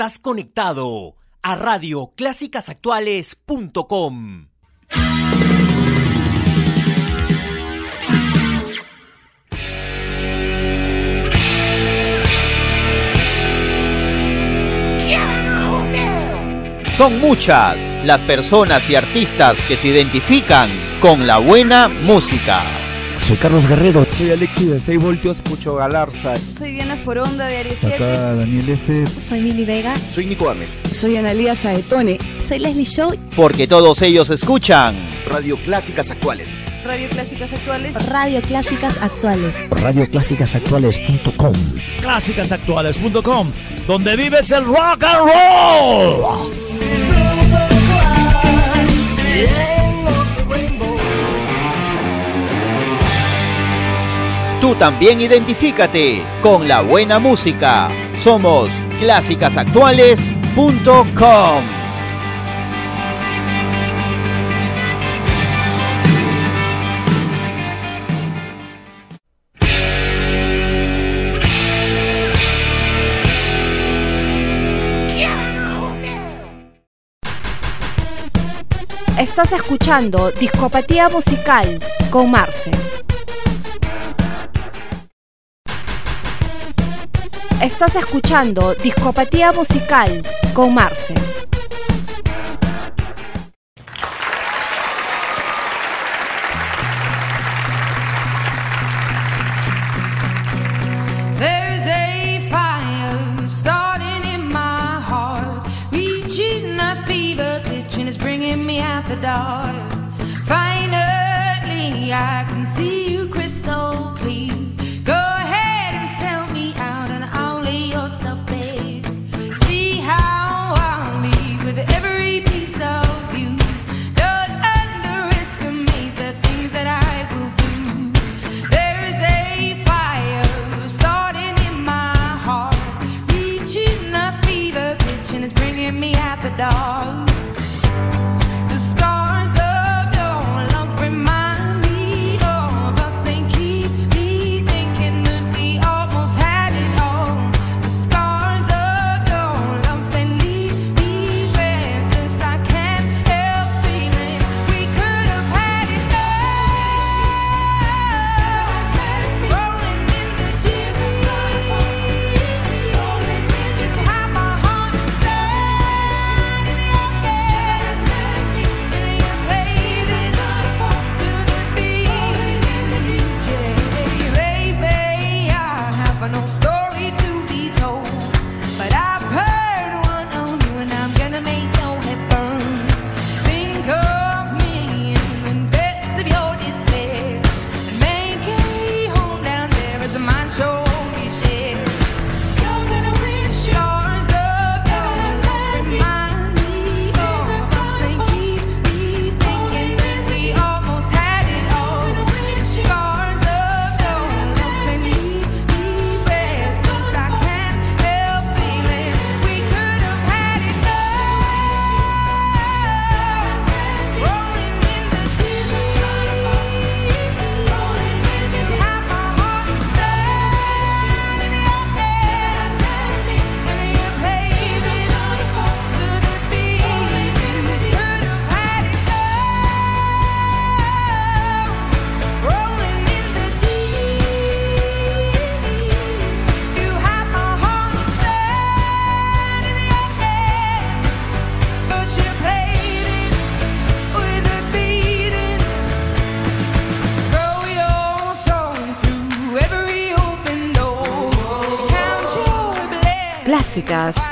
Estás conectado a Radio Clásicasactuales.com. Son muchas las personas y artistas que se identifican con la buena música. Soy Carlos Guerrero. Soy Alexis de 6 voltios, escucho Galarza. Soy Diana Foronda de Aries Acá Daniel F. Soy Mili Vega. Soy Nico Ames. Soy Analia Saetone. Soy Leslie Show. Porque todos ellos escuchan Radio Clásicas Actuales. Radio Clásicas Actuales. Radio Clásicas Actuales. Radioclásicasactuales.com. Clásicasactuales.com, donde vives el rock and roll. Yeah. Tú también identifícate con la buena música. Somos clásicasactuales.com. Estás escuchando Discopatía Musical con Marce. Estás escuchando Discopatía Musical con Marce.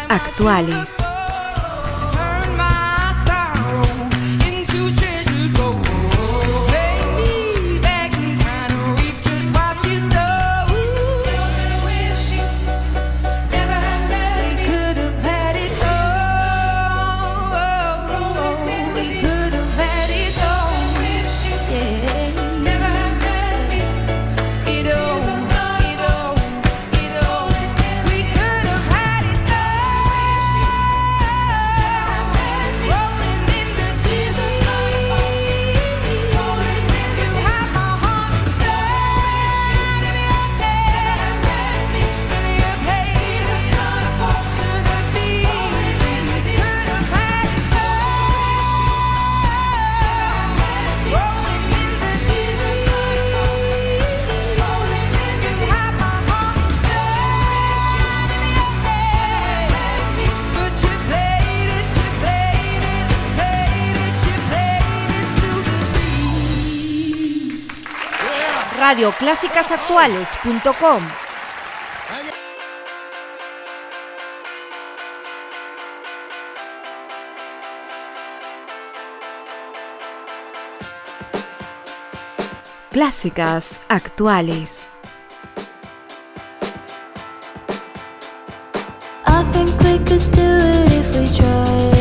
actuales. radioclásicasactuales.com. Clásicas actuales. I think we could do it if we tried.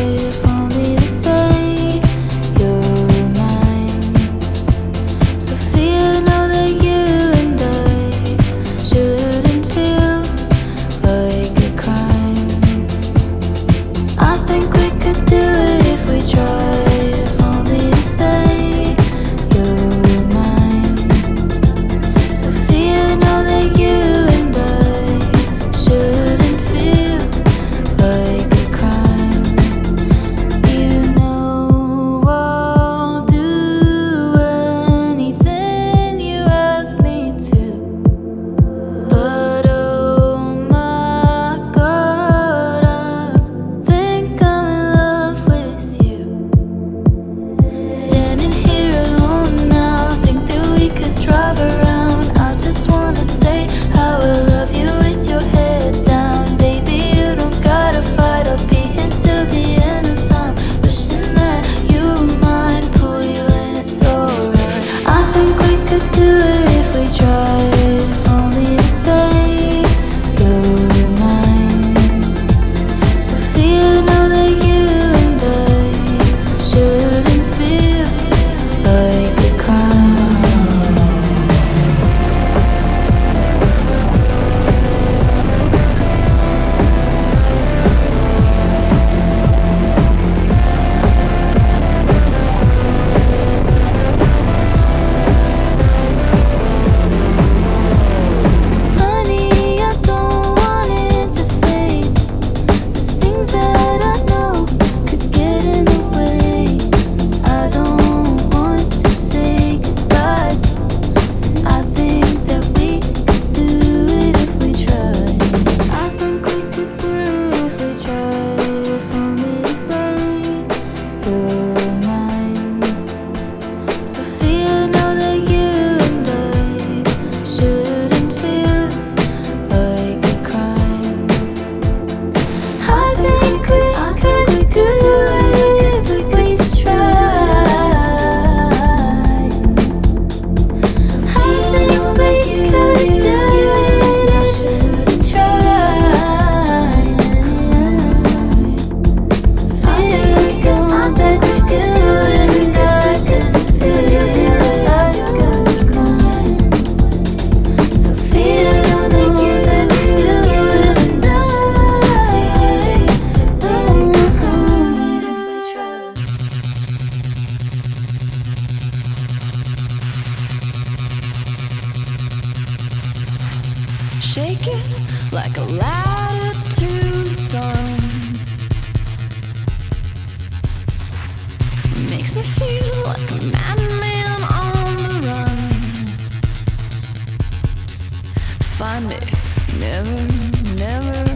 Never, never.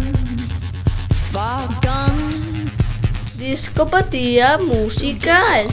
Discopatía musical.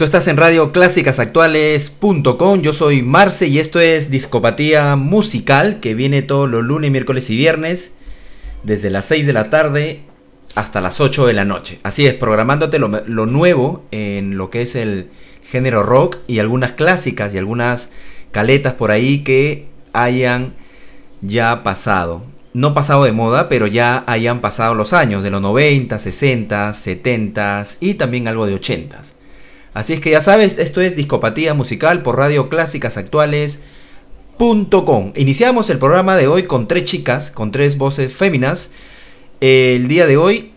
Tú estás en Radio Actuales.com. Yo soy Marce y esto es Discopatía Musical que viene todos los lunes, miércoles y viernes desde las 6 de la tarde hasta las 8 de la noche. Así es, programándote lo, lo nuevo en lo que es el género rock y algunas clásicas y algunas caletas por ahí que hayan ya pasado. No pasado de moda, pero ya hayan pasado los años de los 90, 60, 70 y también algo de 80. Así es que ya sabes, esto es Discopatía Musical por Radio Clásicas Actuales.com. Iniciamos el programa de hoy con tres chicas, con tres voces féminas. El día de hoy,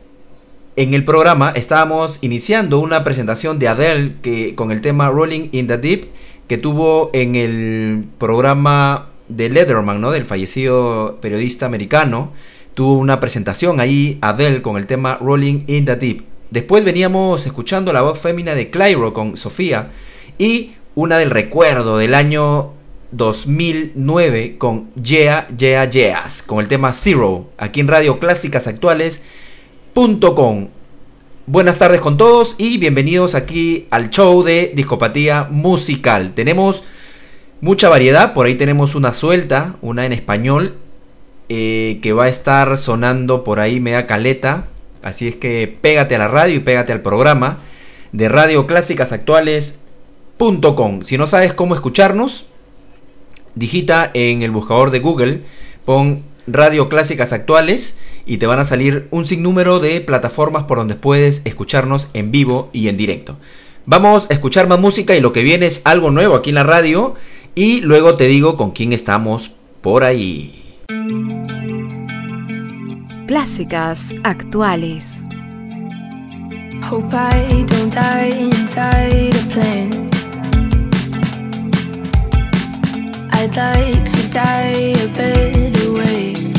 en el programa, estábamos iniciando una presentación de Adele que, con el tema Rolling in the Deep, que tuvo en el programa de Letterman, ¿no? Del fallecido periodista americano. Tuvo una presentación ahí, Adele, con el tema Rolling in the Deep. Después veníamos escuchando la voz fémina de Clyro con Sofía y una del recuerdo del año 2009 con Yeah, Yeah, Yeahs, con el tema Zero, aquí en Radio Clásicas Actuales.com. Buenas tardes con todos y bienvenidos aquí al show de Discopatía Musical. Tenemos mucha variedad, por ahí tenemos una suelta, una en español, eh, que va a estar sonando por ahí media caleta, Así es que pégate a la radio y pégate al programa de radioclásicasactuales.com. Si no sabes cómo escucharnos, digita en el buscador de Google, pon Radio Clásicas Actuales y te van a salir un sinnúmero de plataformas por donde puedes escucharnos en vivo y en directo. Vamos a escuchar más música y lo que viene es algo nuevo aquí en la radio y luego te digo con quién estamos por ahí. Clásicas actuales. Hope I don't die inside a plane. I'd like to die a better way.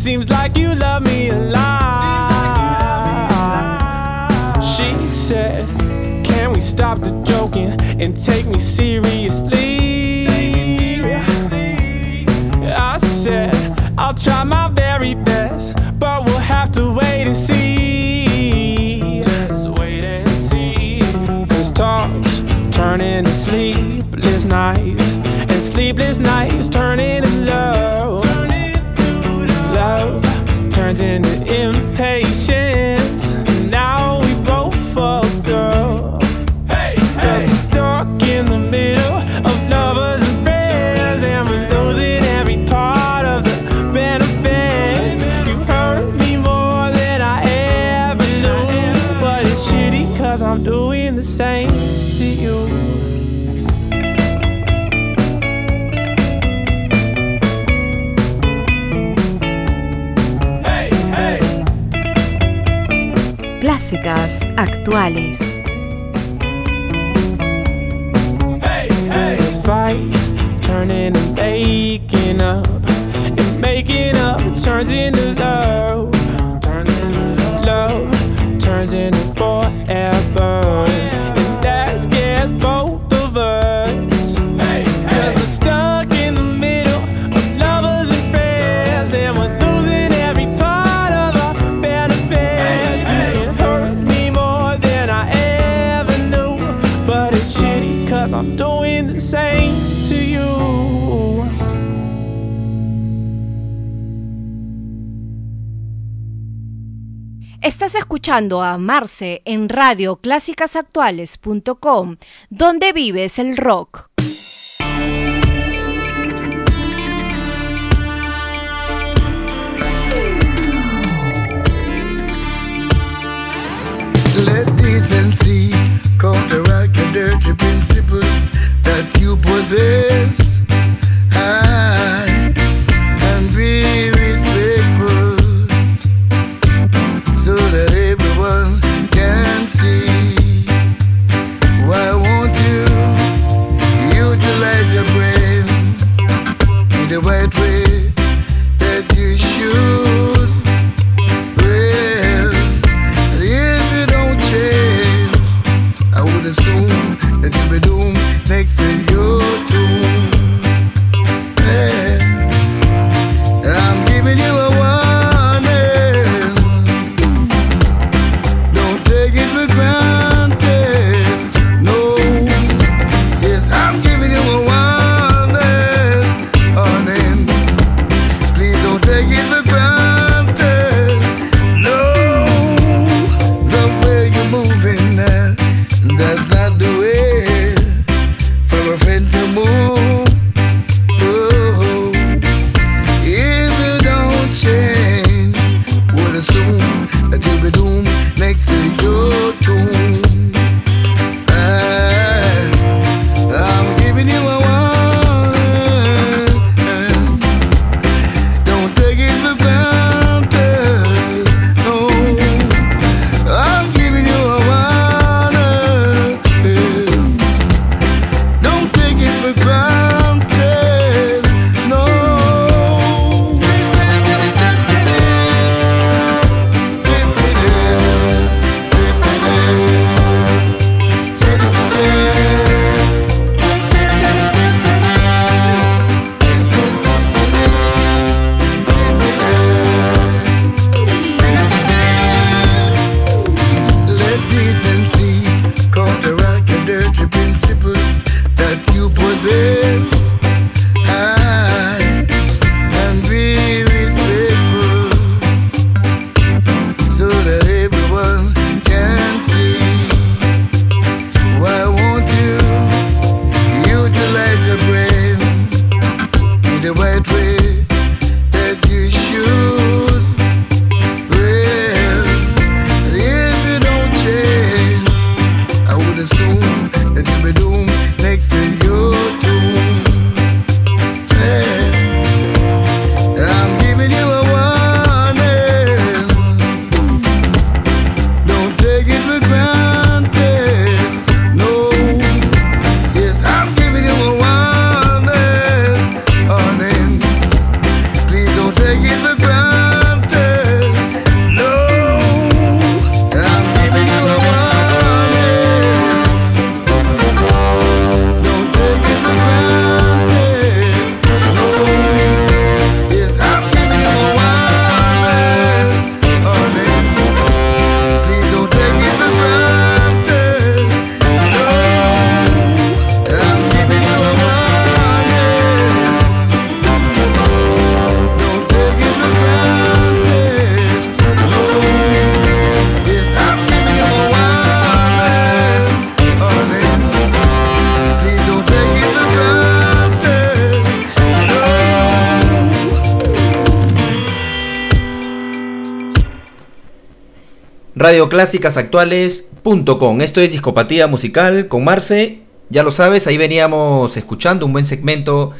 Seems like you love me a lot. She said, Can we stop the joking and take me seriously? I said, I'll try my very best, but we'll have to wait and see. Cause talks turn into sleepless nights, and sleepless nights turn into love in an impatient. actuales. escuchando a Marce en Radio radioclásicasactuales.com, donde vives el rock. Let decency counteract the dirty principles that you possess. radioclásicasactuales.com. Esto es Discopatía Musical con Marce. Ya lo sabes, ahí veníamos escuchando un buen segmento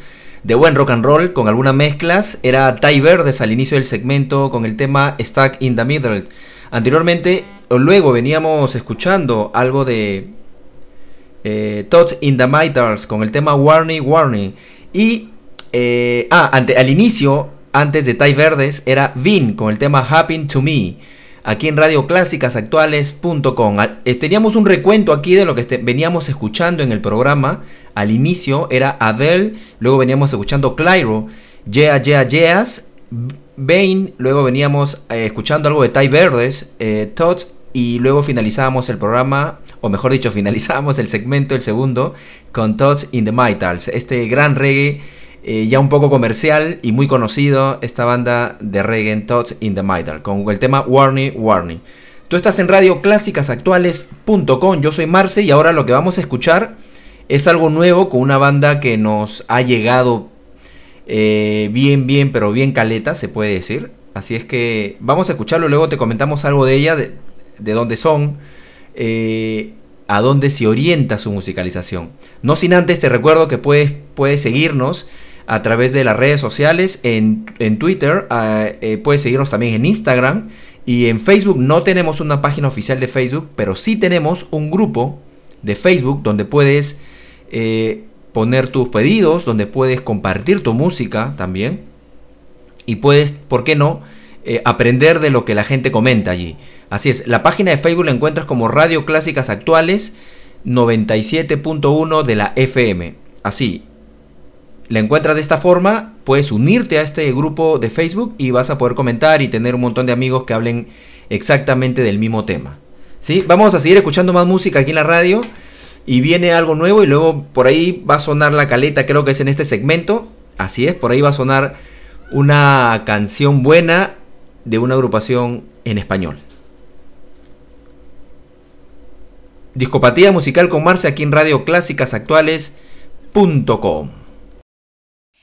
de buen rock and roll con algunas mezclas. Era Ty Verdes al inicio del segmento con el tema Stuck in the Middle. Anteriormente, o luego veníamos escuchando algo de eh, in the Mitals con el tema Warning Warning. Y eh, ah, ante, al inicio, antes de Ty Verdes, era Vin con el tema Happen to Me. Aquí en radioclásicasactuales.com. Al- eh, Teníamos un recuento aquí de lo que este- veníamos escuchando en el programa. Al inicio era Adele, luego veníamos escuchando Clyro, Yeah, Yeah, Yeahs, Bane, luego veníamos eh, escuchando algo de Ty Verdes, eh, y luego finalizábamos el programa, o mejor dicho, finalizábamos el segmento, el segundo, con Thoughts in the Mitals, este gran reggae eh, ya un poco comercial y muy conocido, esta banda de reggae Thoughts in the Middle, con el tema Warning, Warning. Tú estás en radioclásicasactuales.com, yo soy Marce y ahora lo que vamos a escuchar es algo nuevo con una banda que nos ha llegado eh, bien, bien, pero bien caleta, se puede decir. Así es que vamos a escucharlo, luego te comentamos algo de ella, de, de dónde son, eh, a dónde se orienta su musicalización. No sin antes te recuerdo que puedes, puedes seguirnos a través de las redes sociales, en, en Twitter, ah, eh, puedes seguirnos también en Instagram y en Facebook. No tenemos una página oficial de Facebook, pero sí tenemos un grupo de Facebook donde puedes eh, poner tus pedidos, donde puedes compartir tu música también y puedes, ¿por qué no?, eh, aprender de lo que la gente comenta allí. Así es, la página de Facebook la encuentras como Radio Clásicas Actuales 97.1 de la FM. Así, la encuentras de esta forma, puedes unirte a este grupo de Facebook y vas a poder comentar y tener un montón de amigos que hablen exactamente del mismo tema. ¿Sí? Vamos a seguir escuchando más música aquí en la radio y viene algo nuevo y luego por ahí va a sonar la caleta, creo que es en este segmento. Así es, por ahí va a sonar una canción buena de una agrupación en español. Discopatía musical con Marce aquí en Radio Clásicas Actuales.com.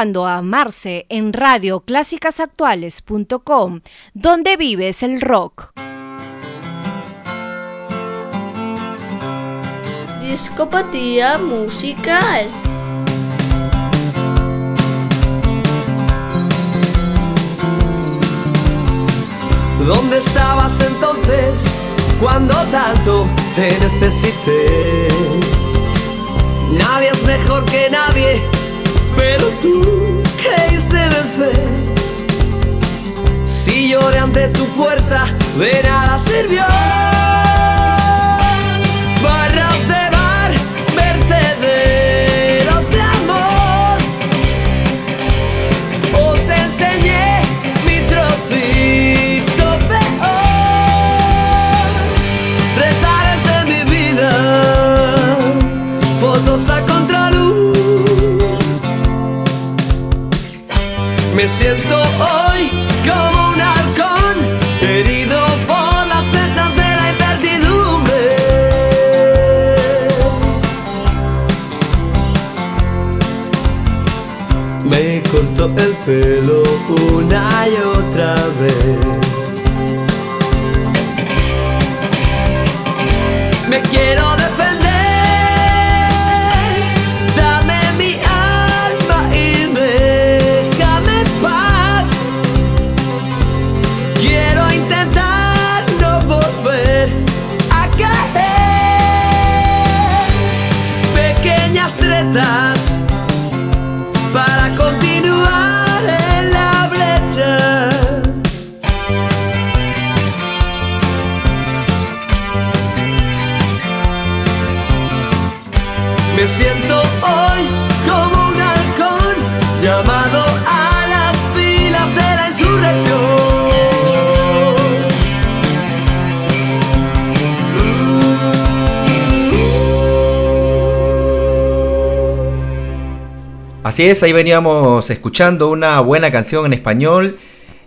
escuchando a Marce en radioclásicasactuales.com, donde vives el rock. Discopatía musical. ¿Dónde estabas entonces cuando tanto te necesité? Nadie es mejor que nadie, pero tú creíste vencer. Si lloré ante tu puerta, de nada sirvió. El pelo una y otra vez. Así es, ahí veníamos escuchando una buena canción en español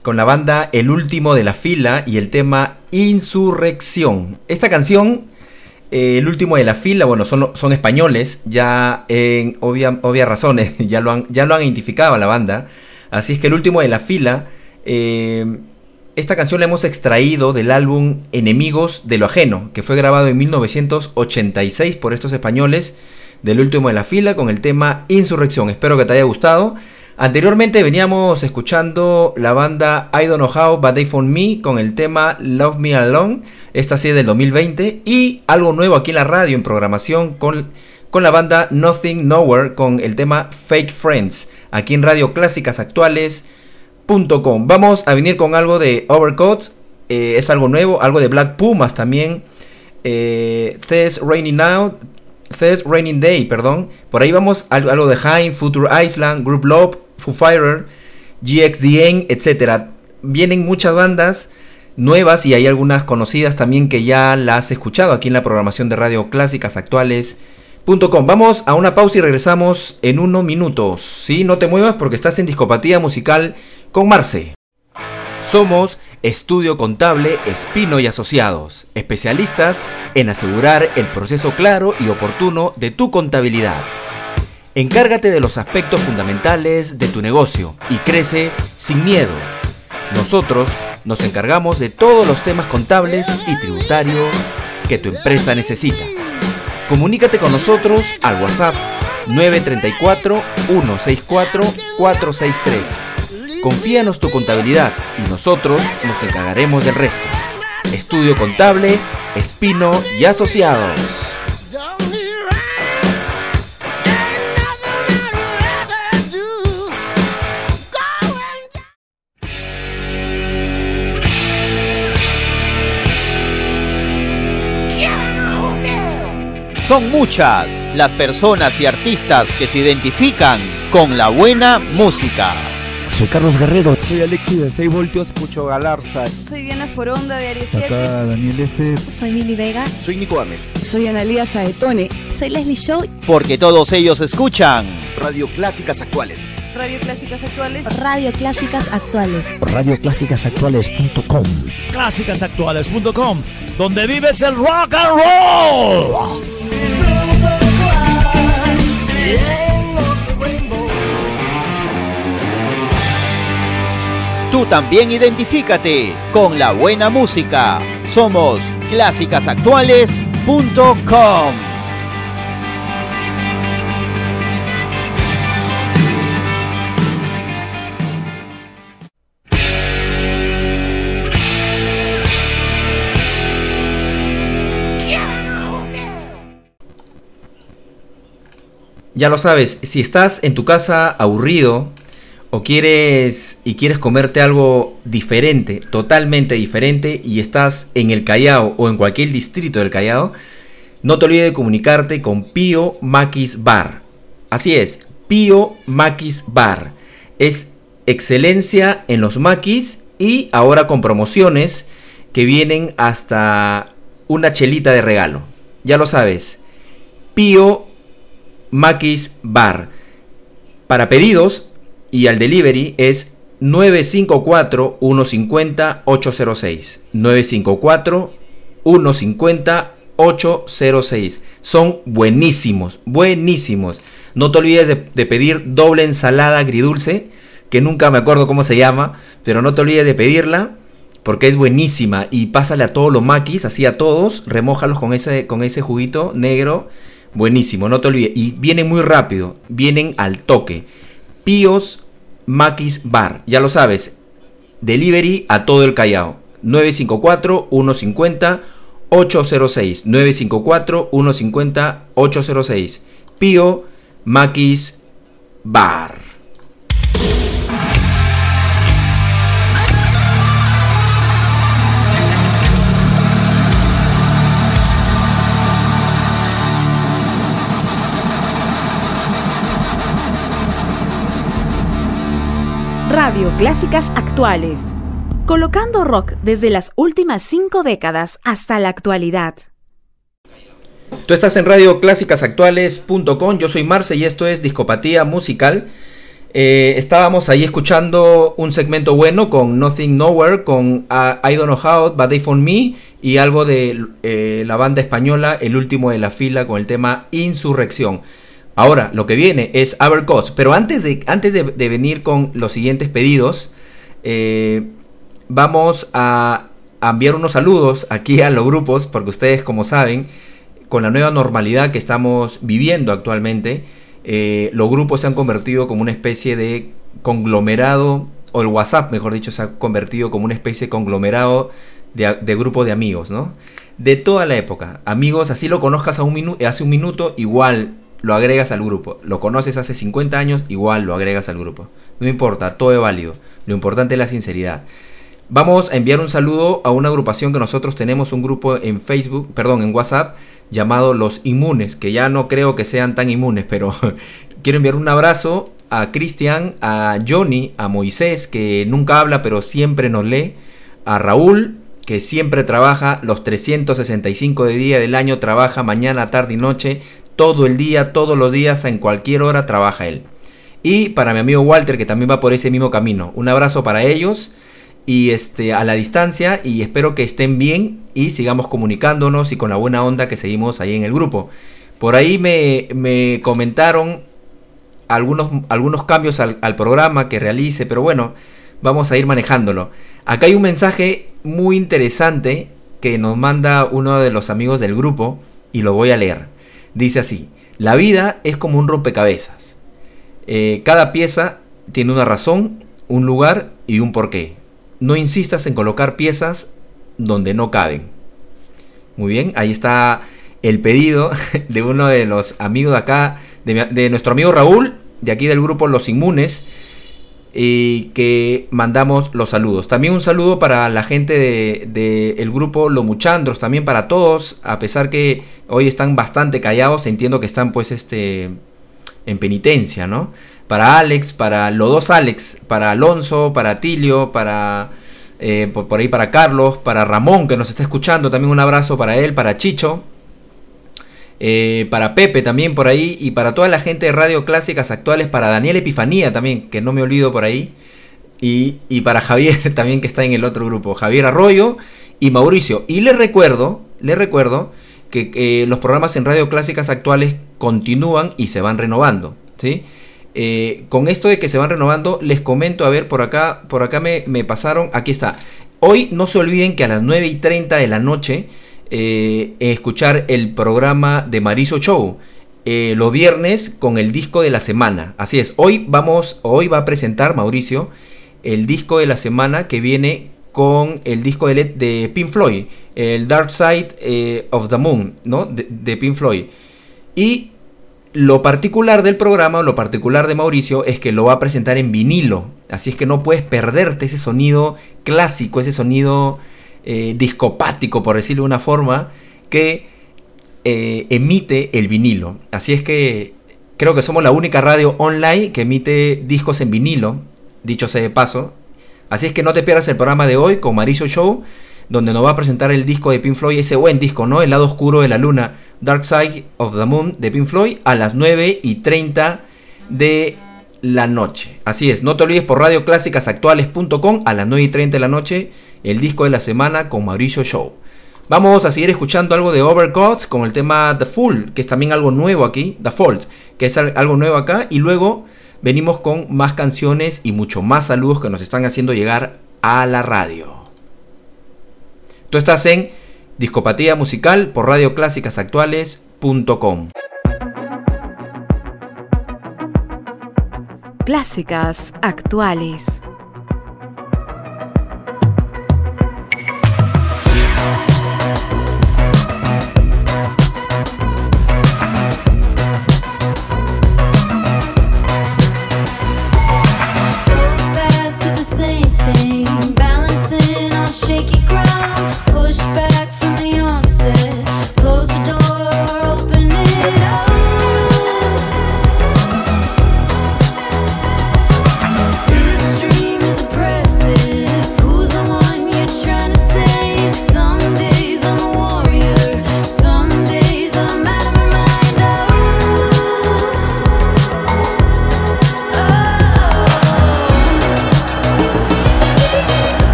con la banda El Último de la Fila y el tema Insurrección. Esta canción, eh, El Último de la Fila, bueno, son, españoles, ya en obvia- obvias razones, ya lo, han, ya lo han identificado a la banda. Así es que El Último de la Fila, eh, esta canción la hemos extraído del álbum Enemigos de lo Ajeno, que fue grabado en 1986 por estos españoles del último de la fila con el tema Insurrección. Espero que te haya gustado. Anteriormente veníamos escuchando la banda I Don't Know How But They Found Me con el tema Love Me Alone, esta sí del 2020, y algo nuevo aquí en la radio en programación con, con la banda Nothing Nowhere con el tema Fake Friends, aquí en Radio Clásicas Actuales.com. Vamos a venir con algo de Overcoats, eh, es algo nuevo, algo de Black Pumas también, eh, There's Raining Now, Third Raining Day, perdón. Por ahí vamos algo, algo de Haim, Future Island, Group Love, Foo Fighter, GXDN, etc. Vienen muchas bandas nuevas y hay algunas conocidas también que ya las has escuchado aquí en la programación de radio clásicas actuales.com. Vamos a una pausa y regresamos en unos minutos. ¿sí? No te muevas porque estás en Discopatía Musical con Marce. Somos Estudio Contable Espino y Asociados, especialistas en asegurar el proceso claro y oportuno de tu contabilidad. Encárgate de los aspectos fundamentales de tu negocio y crece sin miedo. Nosotros nos encargamos de todos los temas contables y tributarios que tu empresa necesita. Comunícate con nosotros al WhatsApp 934 164 463 Confíanos tu contabilidad y nosotros nos encargaremos del resto. Estudio Contable, Espino y Asociados. Son muchas las personas y artistas que se identifican con la buena música. Soy Carlos Guerrero. Soy Alexi de 6 voltios, escucho Galarza. Soy Diana Foronda de Aries 7. Acá Daniel F. Soy Mili Vega. Soy Nico Gámez. Soy Analia Saetone. Soy Leslie Show. Porque todos ellos escuchan Radio Clásicas Actuales. Radio Clásicas Actuales. Radio Clásicas Actuales. Radioclásicasactuales.com. Clásicasactuales.com, donde vives el rock and roll. Tú también identifícate con la buena música. Somos clásicasactuales.com. Ya lo sabes, si estás en tu casa aburrido o quieres y quieres comerte algo diferente, totalmente diferente y estás en el Callao o en cualquier distrito del Callao, no te olvides de comunicarte con Pío Maquis Bar. Así es, Pío Maquis Bar. Es excelencia en los maquis y ahora con promociones que vienen hasta una chelita de regalo. Ya lo sabes. Pío Maquis Bar. Para pedidos y al delivery es 954-150-806. 954-150-806. Son buenísimos, buenísimos. No te olvides de, pedir doble ensalada agridulce, que nunca me acuerdo cómo se llama, pero no te olvides de pedirla porque es buenísima y pásale a todos los maquis, así a todos, remójalos con ese, con ese juguito negro, buenísimo, no te olvides. Y vienen muy rápido, vienen al toque. Píos Maquis Bar, ya lo sabes, delivery a todo el Callao. 954-150-806. 954-150-806. Pío Maquis Bar. Radio Clásicas Actuales. Colocando rock desde las últimas cinco décadas hasta la actualidad. Tú estás en Radio Clásicasactuales.com, yo soy Marce y esto es Discopatía Musical. Eh, estábamos ahí escuchando un segmento bueno con Nothing Nowhere, con uh, I Don't Know How, But They Found Me y algo de eh, la banda española El Último de la Fila con el tema Insurrección. Ahora, lo que viene es Abercots, pero antes de, antes de, venir con los siguientes pedidos, eh, vamos a, enviar unos saludos aquí a los grupos, porque ustedes como saben, con la nueva normalidad que estamos viviendo actualmente, eh, los grupos se han convertido como una especie de conglomerado, o el WhatsApp, mejor dicho, se ha convertido como una especie de conglomerado de, grupo de amigos, ¿no? De toda la época. Amigos, así lo conozcas a un hace un minuto, igual lo agregas al grupo. Lo conoces hace 50 años, igual lo agregas al grupo. No importa, todo es válido. Lo importante es la sinceridad. Vamos a enviar un saludo a una agrupación que nosotros tenemos, un grupo en Facebook, perdón, en WhatsApp, llamado Los Inmunes, que ya no creo que sean tan inmunes, pero quiero enviar un abrazo a Cristian, a Johnny, a Moisés, que nunca habla, pero siempre nos lee, a Raúl, que siempre trabaja los 365 de día del año, trabaja mañana, tarde y noche, todo el día, todos los días, en cualquier hora trabaja él. Y para mi amigo Walter, que también va por ese mismo camino. Un abrazo para ellos y este a la distancia y espero que estén bien y sigamos comunicándonos y con la buena onda que seguimos ahí en el grupo. Por ahí me, me comentaron algunos, algunos cambios al, al programa que realice, pero bueno, vamos a ir manejándolo. Acá hay un mensaje muy interesante que nos manda uno de los amigos del grupo y lo voy a leer. Dice así, la vida es como un rompecabezas. Eh, cada pieza tiene una razón, un lugar y un porqué. No insistas en colocar piezas donde no caben. Muy bien, ahí está el pedido de uno de los amigos de acá, de, nuestro amigo Raúl, de aquí del grupo Los Inmunes, y que mandamos los saludos. También un saludo para la gente del de, el grupo Los Muchandros, también para todos, a pesar que hoy están bastante callados, entiendo que están pues este en penitencia, ¿no? Para Alex, para los dos Alex, para Alonso, para Tilio, para eh, por, ahí para Carlos, para Ramón que nos está escuchando, también un abrazo para él, para Chicho, eh, para Pepe también por ahí y para toda la gente de Radio Clásicas Actuales, para Daniel Epifanía también, que no me olvido por ahí, y, y para Javier también que está en el otro grupo, Javier Arroyo y Mauricio. Y les recuerdo, les recuerdo que eh, los programas en Radio Clásicas Actuales continúan y se van renovando, ¿sí? Eh, con esto de que se van renovando, les comento, a ver, por acá, por acá me, me pasaron, aquí está. Hoy no se olviden que a las 9 y 30 de la noche eh, escuchar el programa de Mariso Show. eh, los viernes con el disco de la semana. Así es, hoy vamos, hoy va a presentar Mauricio el disco de la semana que viene con el disco de, Led- de Pink Floyd, el Dark Side eh, of the Moon, ¿no? De, de Pink Floyd. Y lo particular del programa, lo particular de Mauricio, es que lo va a presentar en vinilo. Así es que no puedes perderte ese sonido clásico, ese sonido eh, discopático, por decirlo de una forma, que eh, emite el vinilo. Así es que creo que somos la única radio online que emite discos en vinilo, dicho sea de paso. Así es que no te pierdas el programa de hoy con Mauricio Show, donde nos va a presentar el disco de Pink Floyd, ese buen disco, ¿no? El lado oscuro de la luna, Dark Side of the Moon de Pink Floyd, a las 9 y 30 de la noche. Así es, no te olvides por radioclásicasactuales.com a las 9 y 30 de la noche, el disco de la semana con Mauricio Show. Vamos a seguir escuchando algo de Overgods con el tema The Fool, que es también algo nuevo aquí, The Fault, que es al- algo nuevo acá, y luego venimos con más canciones y mucho más saludos que nos están haciendo llegar a la radio. Tú estás en Discopatía Musical por radioclásicasactuales.com. Clásicas actuales.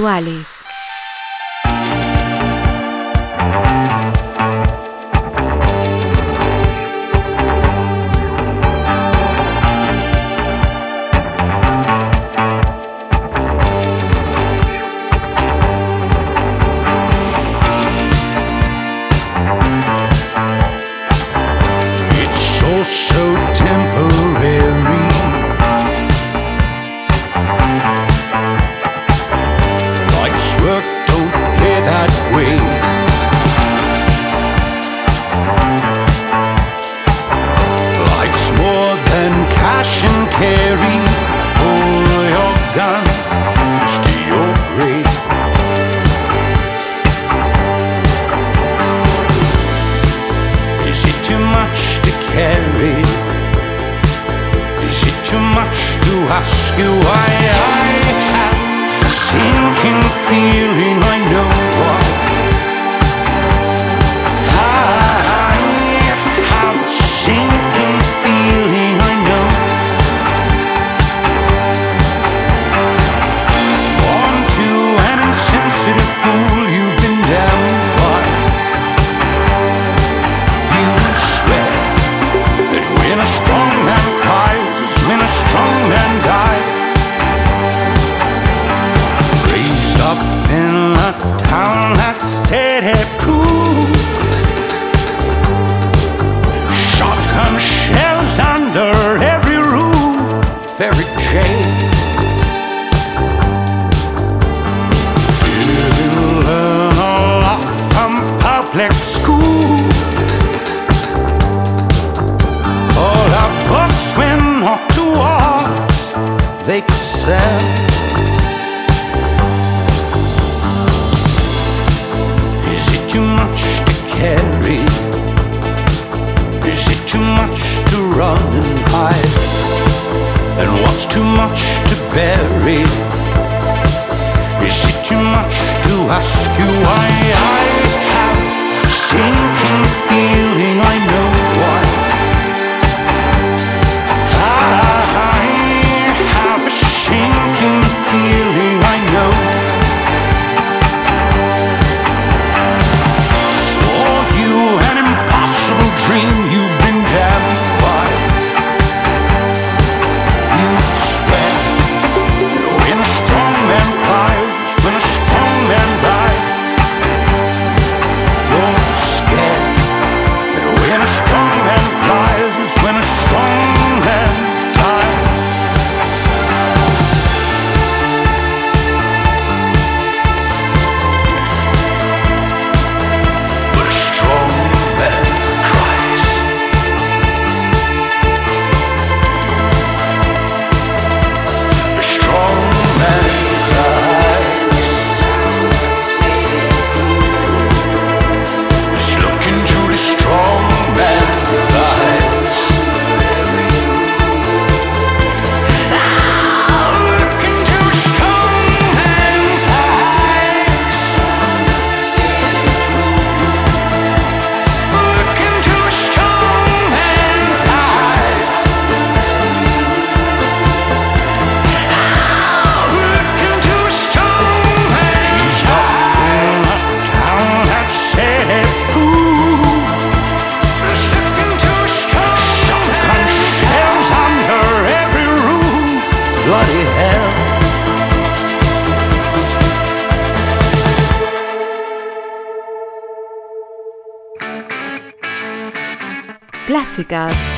Clásicas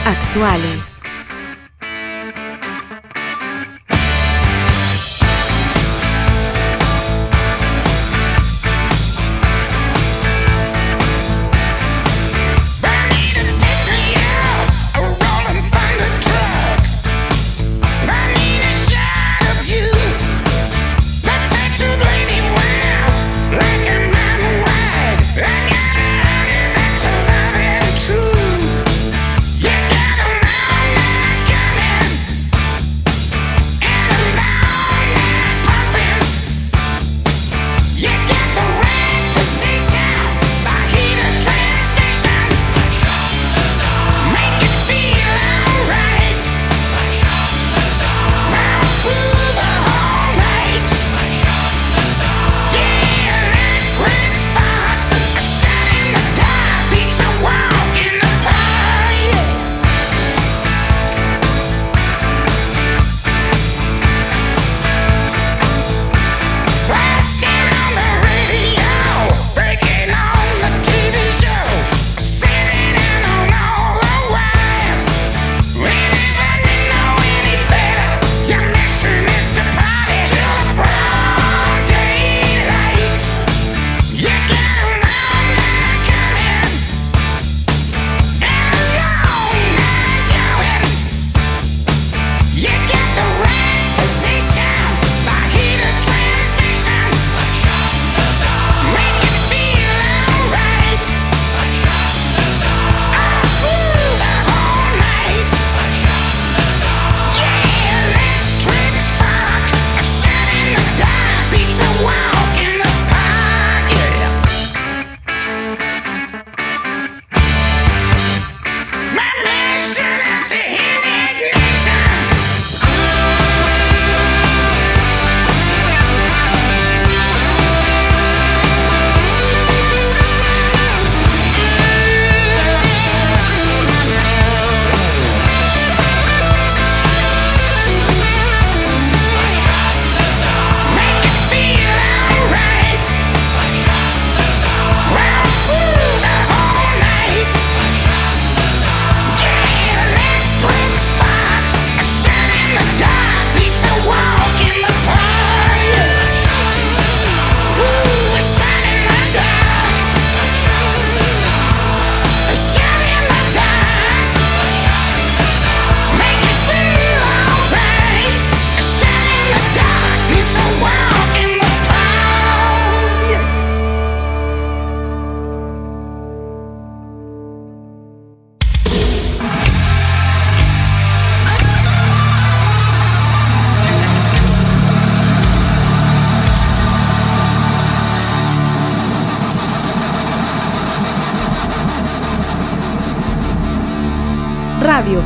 Actuales.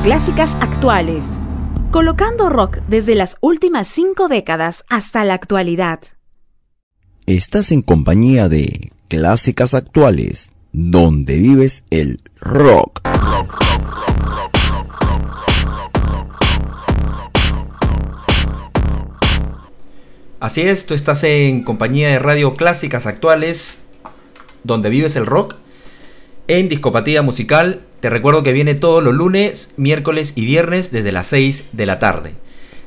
Clásicas Actuales. Colocando rock desde las últimas cinco décadas hasta la actualidad. Estás en compañía de Clásicas Actuales, donde vives el rock. Así es, tú estás en compañía de Radio Clásicas Actuales, donde vives el rock, en Discopatía Musical. Te recuerdo que viene todos los lunes, miércoles y viernes desde las 6 de la tarde.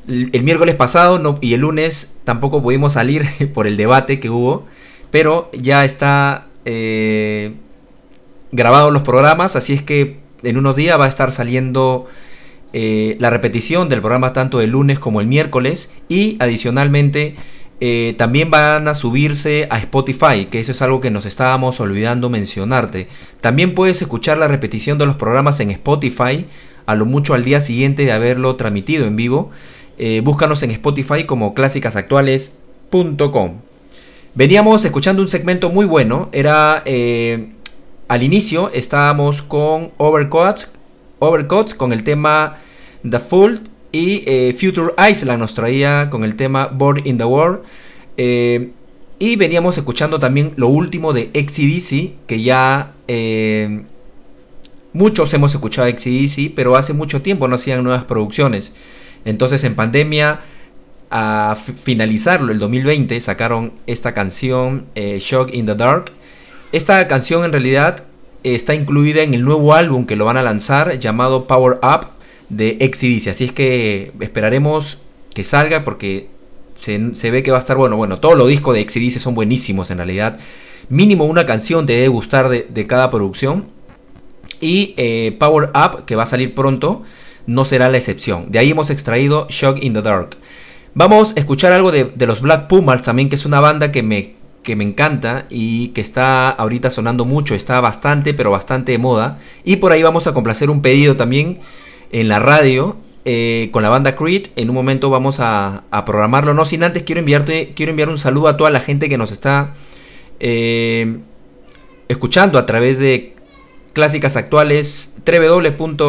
El, miércoles pasado y el lunes tampoco pudimos salir por el debate que hubo, pero ya está eh, grabados los programas, así es que en unos días va a estar saliendo eh, la repetición del programa tanto el lunes como el miércoles y adicionalmente eh, también van a subirse a Spotify, que eso es algo que nos estábamos olvidando mencionarte. También puedes escuchar la repetición de los programas en Spotify, a lo mucho al día siguiente de haberlo transmitido en vivo. Eh, búscanos en Spotify como clásicasactuales.com. Veníamos escuchando un segmento muy bueno, era eh, al inicio estábamos con Overcuts con el tema The Fool y eh, Future Island nos traía con el tema Born in the World. Eh, y veníamos escuchando también lo último de XCDC, que ya eh, muchos hemos escuchado XCDC, pero hace mucho tiempo no hacían nuevas producciones. Entonces en pandemia, a finalizarlo el 2020, sacaron esta canción Shock in the Dark. Esta canción en realidad está incluida en el nuevo álbum que lo van a lanzar llamado Power Up de XCDC. Así es que esperaremos que salga porque se, se ve que va a estar bueno. Bueno, todos los discos de XCDC son buenísimos en realidad. Mínimo una canción te debe gustar de, de cada producción. Y eh, Power Up, que va a salir pronto, no será la excepción. De ahí hemos extraído Shock in the Dark. Vamos a escuchar algo de, de los Black Pumas también, que es una banda que me, que me encanta y que está ahorita sonando mucho, está bastante, pero bastante de moda. Y por ahí vamos a complacer un pedido también en la radio eh, con la banda Creed. En un momento vamos a, programarlo. No sin antes quiero enviarte, quiero enviar un saludo a toda la gente que nos está eh, escuchando a través de clásicas actuales www